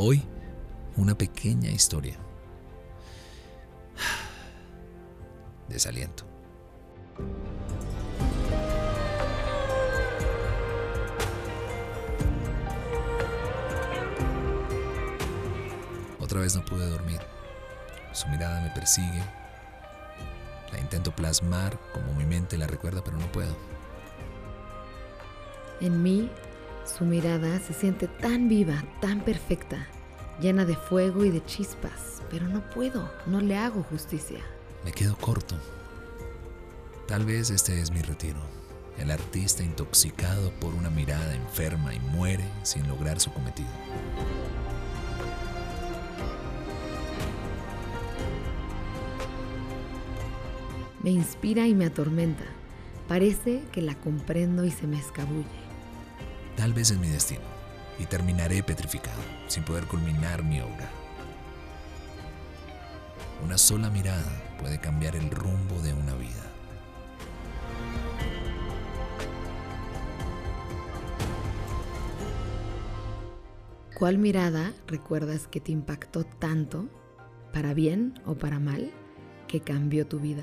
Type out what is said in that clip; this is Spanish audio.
Hoy, una pequeña historia. Desaliento. Otra vez no pude dormir. Su mirada me persigue. La intento plasmar como mi mente la recuerda, pero no puedo. En mí su mirada se siente tan viva, tan perfecta, llena de fuego y de chispas, pero no puedo, no le hago justicia. Me quedo corto. Tal vez este es mi retiro. El artista intoxicado por una mirada enferma y muere sin lograr su cometido. Me inspira y me atormenta. Parece que la comprendo y se me escabulle. Tal vez es mi destino y terminaré petrificado, sin poder culminar mi obra. Una sola mirada puede cambiar el rumbo de una vida. ¿Cuál mirada recuerdas que te impactó tanto, para bien o para mal, que cambió tu vida?